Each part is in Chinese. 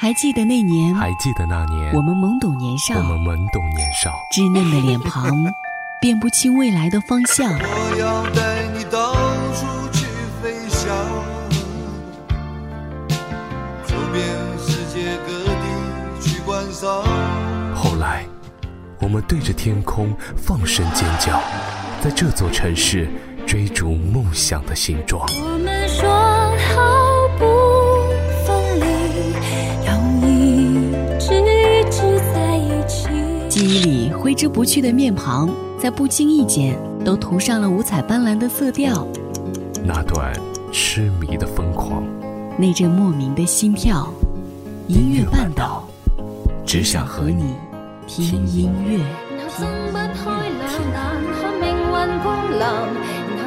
还记得那年，还记得那年，我们懵懂年少，我们懵懂年少，稚嫩的脸庞，辨不清未来的方向。我要带你到处去飞翔，走遍世界各地去观赏。后来，我们对着天空放声尖叫，在这座城市追逐梦想的形状。我们挥之不去的面庞，在不经意间都涂上了五彩斑斓的色调。那段痴迷的疯狂，那阵莫名的心跳。音乐半岛，只想和你听音乐。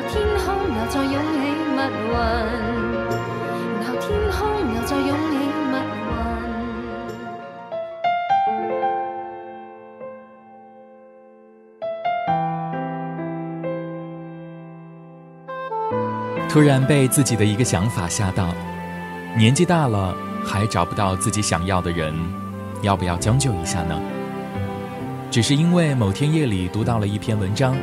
天空又再涌起密雲，然後天空又再湧突然被自己的一个想法吓到，年纪大了还找不到自己想要的人，要不要将就一下呢？只是因为某天夜里读到了一篇文章，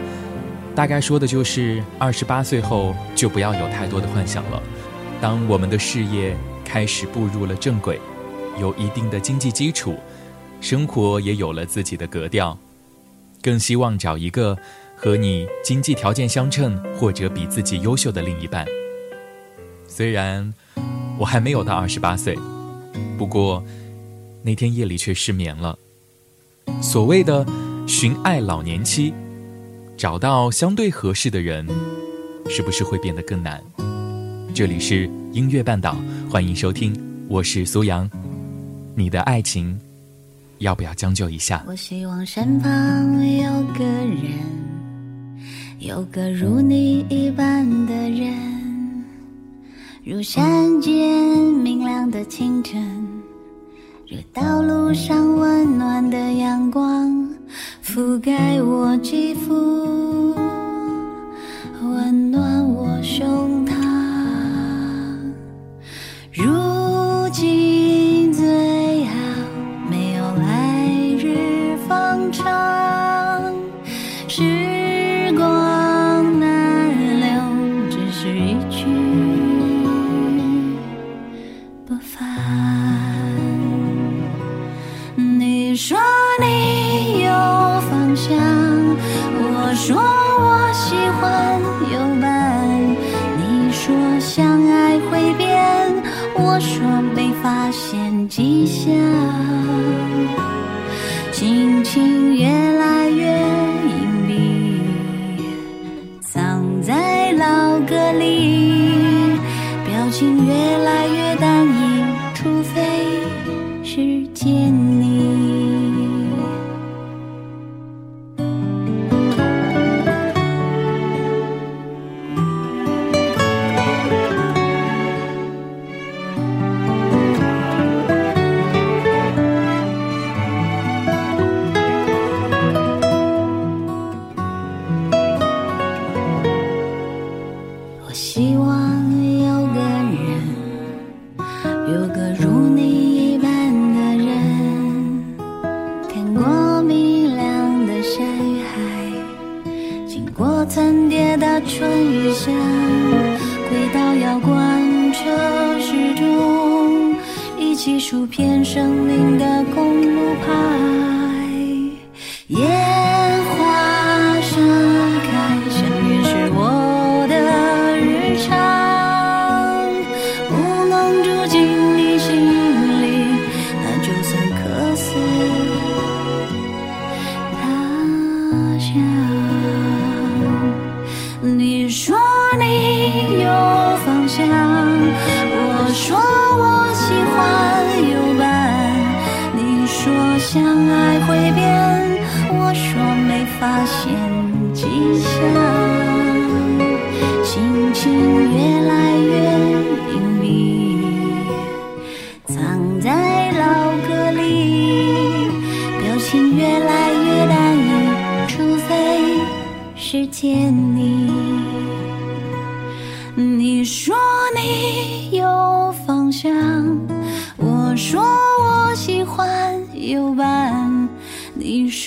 大概说的就是二十八岁后就不要有太多的幻想了。当我们的事业开始步入了正轨，有一定的经济基础，生活也有了自己的格调，更希望找一个和你经济条件相称或者比自己优秀的另一半。虽然我还没有到二十八岁，不过那天夜里却失眠了。所谓的寻爱老年期，找到相对合适的人，是不是会变得更难？这里是音乐半岛，欢迎收听，我是苏阳。你的爱情要不要将就一下？我希望身旁有个人，有个如你一般的人，如山间明亮的清晨，如道路上温暖的阳光，覆盖我肌肤，温暖我胸。我说没发现迹象。心情越来越隐蔽，藏在老歌里，表情越来越单一，除非是见我希望说你有方向，我说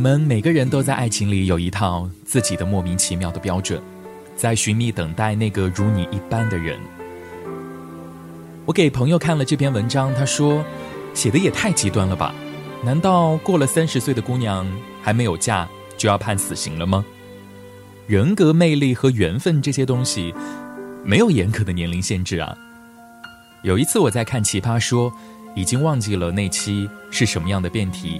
我们每个人都在爱情里有一套自己的莫名其妙的标准，在寻觅等待那个如你一般的人。我给朋友看了这篇文章，他说写的也太极端了吧？难道过了三十岁的姑娘还没有嫁就要判死刑了吗？人格魅力和缘分这些东西，没有严格的年龄限制啊。有一次我在看《奇葩说》，已经忘记了那期是什么样的辩题，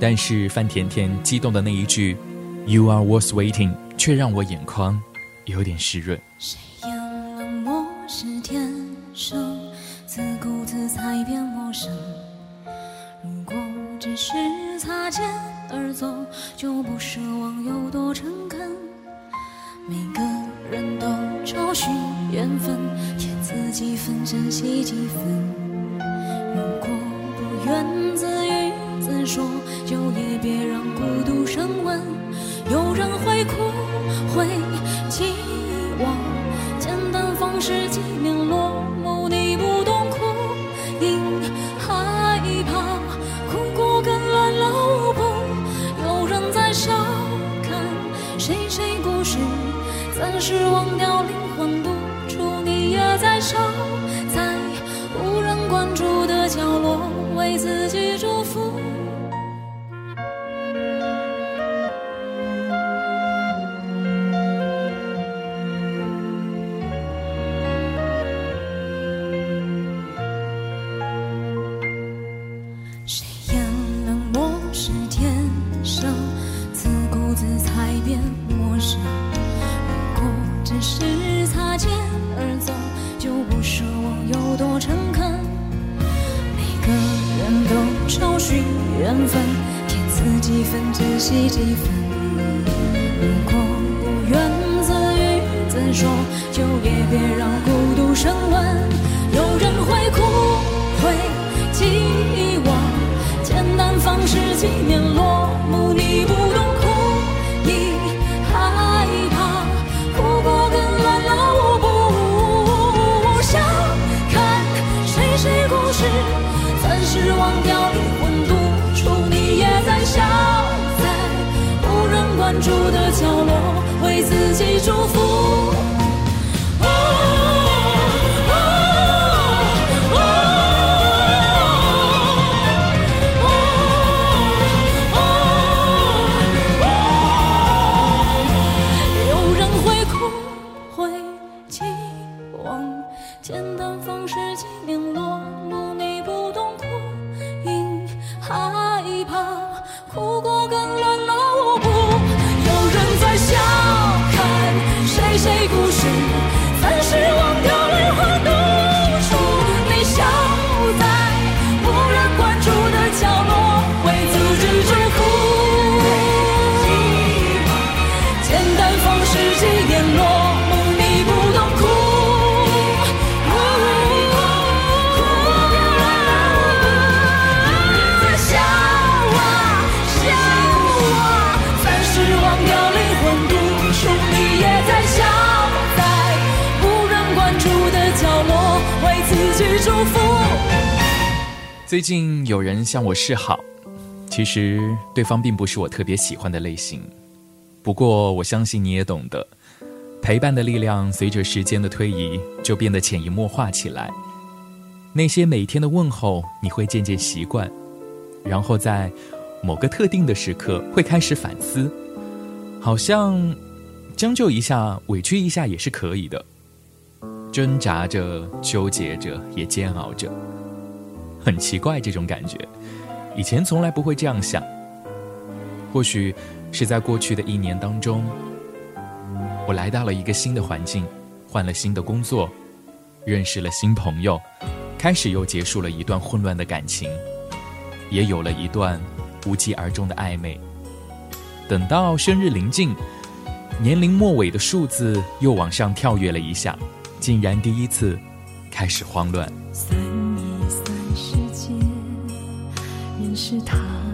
但是范甜甜激动的那一句 “You are worth waiting”，却让我眼眶有点湿润。谁言冷漠是天生，自顾自才变陌生。如果只是擦肩而走，就不奢望有多诚恳。每个人都找寻缘分，添自己分，珍惜几分。如果不愿自说，就也别让孤独升温。有人会哭，会期望，简单方式纪念落幕，你不懂哭，因害怕，哭过更乱了舞步。有人在笑，看谁谁故事，暂时忘掉灵魂独处，你也在笑，在无人关注的角落为自几分。记住谁不最近有人向我示好，其实对方并不是我特别喜欢的类型。不过我相信你也懂得，陪伴的力量随着时间的推移就变得潜移默化起来。那些每天的问候，你会渐渐习惯，然后在某个特定的时刻会开始反思，好像将就一下、委屈一下也是可以的。挣扎着、纠结着，也煎熬着，很奇怪这种感觉。以前从来不会这样想，或许是在过去的一年当中，我来到了一个新的环境，换了新的工作，认识了新朋友，开始又结束了一段混乱的感情，也有了一段无疾而终的暧昧。等到生日临近，年龄末尾的数字又往上跳跃了一下，竟然第一次开始慌乱。是他。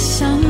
想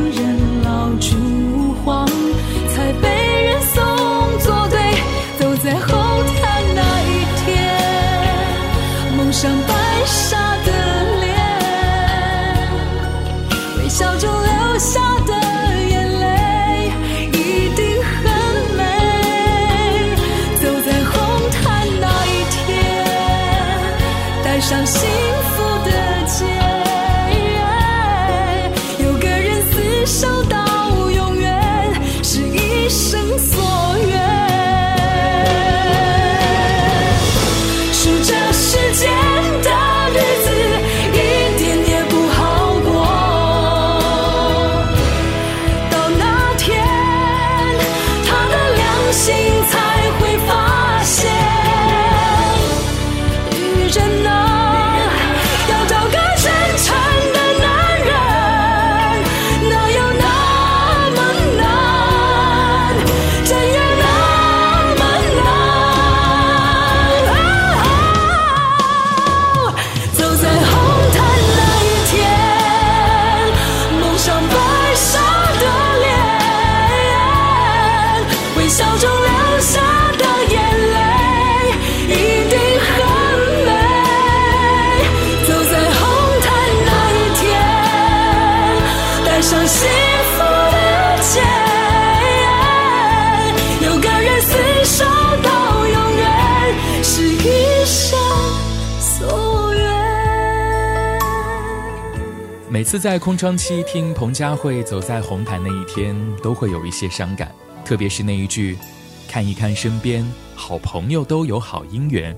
每次在空窗期听彭佳慧走在红毯那一天，都会有一些伤感，特别是那一句“看一看身边好朋友都有好姻缘，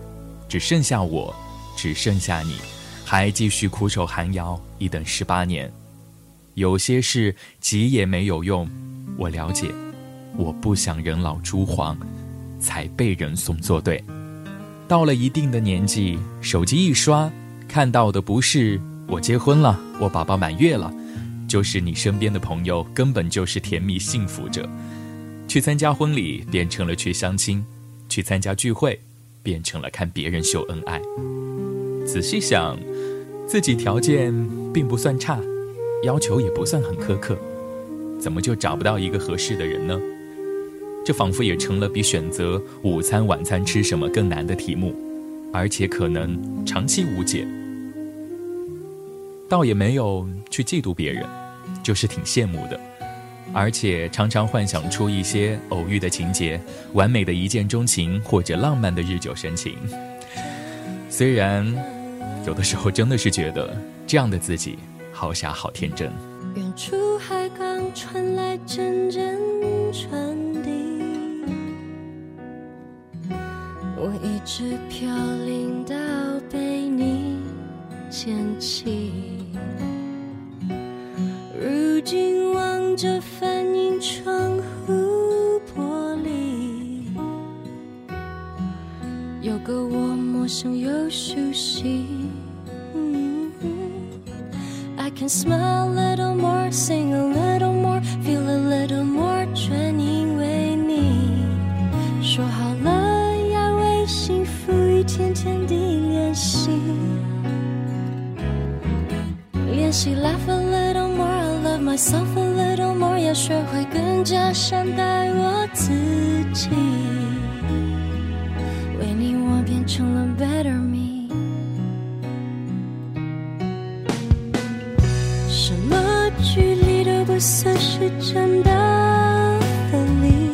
只剩下我，只剩下你，还继续苦守寒窑，一等十八年。有些事急也没有用，我了解，我不想人老珠黄，才被人送作对。到了一定的年纪，手机一刷，看到的不是我结婚了，我宝宝满月了，就是你身边的朋友根本就是甜蜜幸福着。去参加婚礼变成了去相亲，去参加聚会变成了看别人秀恩爱。仔细想，自己条件并不算差，要求也不算很苛刻，怎么就找不到一个合适的人呢？这仿佛也成了比选择午餐、晚餐吃什么更难的题目，而且可能长期无解。倒也没有去嫉妒别人，就是挺羡慕的，而且常常幻想出一些偶遇的情节，完美的一见钟情或者浪漫的日久生情。虽然有的时候真的是觉得这样的自己好傻好天真。远处海港传来阵阵船笛，我一直飘零到被你捡起。如今望着反映窗户玻璃，有个我陌生又熟悉。I can smile a little more, sing a little more, feel a little more，全因为你。说好了要为幸福一天天地练习，练习 laugh myself a little more，要学会更加善待我自己。为你，我变成了 better me。什么距离都不算是真的分离。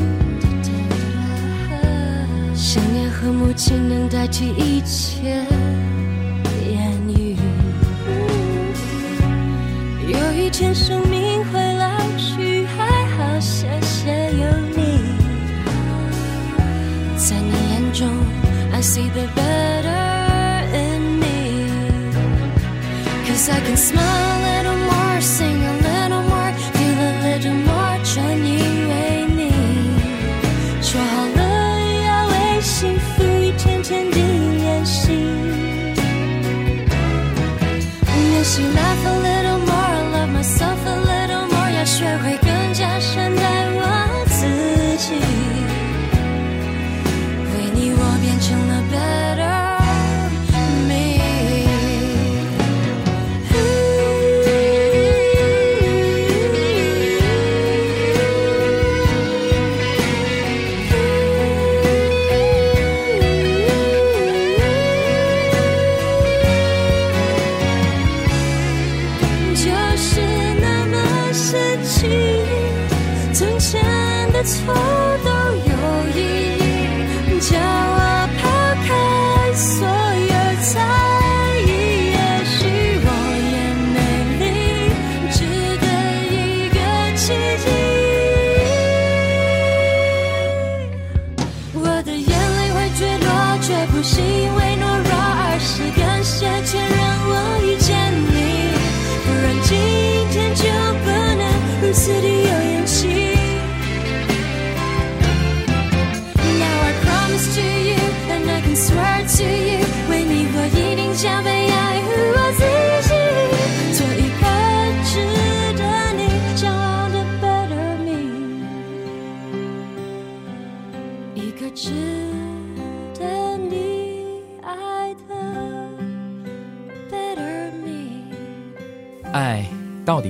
想念和母亲能代替一切 I see the better in me. Cause I can smile a little more sing. 错。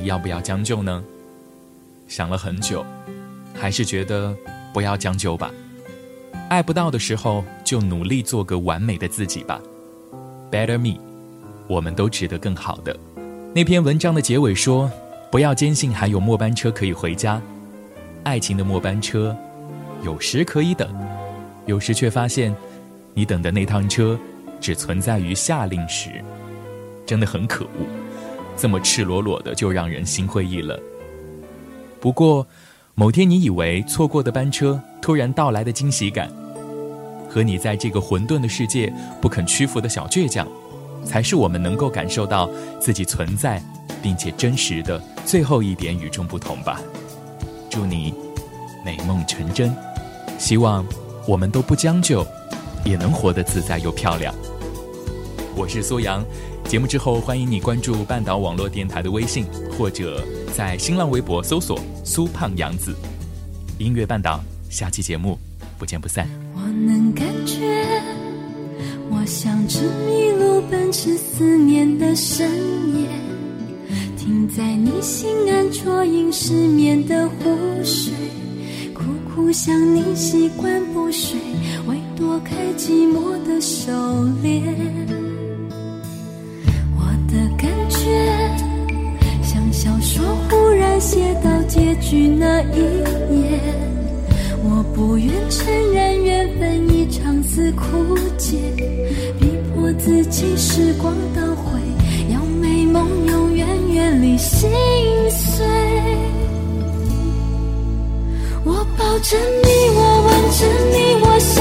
要不要将就呢？想了很久，还是觉得不要将就吧。爱不到的时候，就努力做个完美的自己吧。Better me，我们都值得更好的。那篇文章的结尾说：“不要坚信还有末班车可以回家，爱情的末班车，有时可以等，有时却发现，你等的那趟车，只存在于夏令时，真的很可恶。”这么赤裸裸的，就让人心灰意冷。不过，某天你以为错过的班车突然到来的惊喜感，和你在这个混沌的世界不肯屈服的小倔强，才是我们能够感受到自己存在并且真实的最后一点与众不同吧。祝你美梦成真，希望我们都不将就，也能活得自在又漂亮。我是苏阳。节目之后，欢迎你关注半岛网络电台的微信，或者在新浪微博搜索“苏胖杨子”。音乐半岛，下期节目不见不散。我能感觉，我像只迷路奔驰思念的深夜，停在你心安啜饮失眠的湖水，苦苦想你习惯不睡，为躲开寂寞的狩猎。那一夜，我不愿承认缘分一场似枯竭，逼迫自己时光倒回，要美梦永远远离心碎。我抱着你，我吻着你，我。想。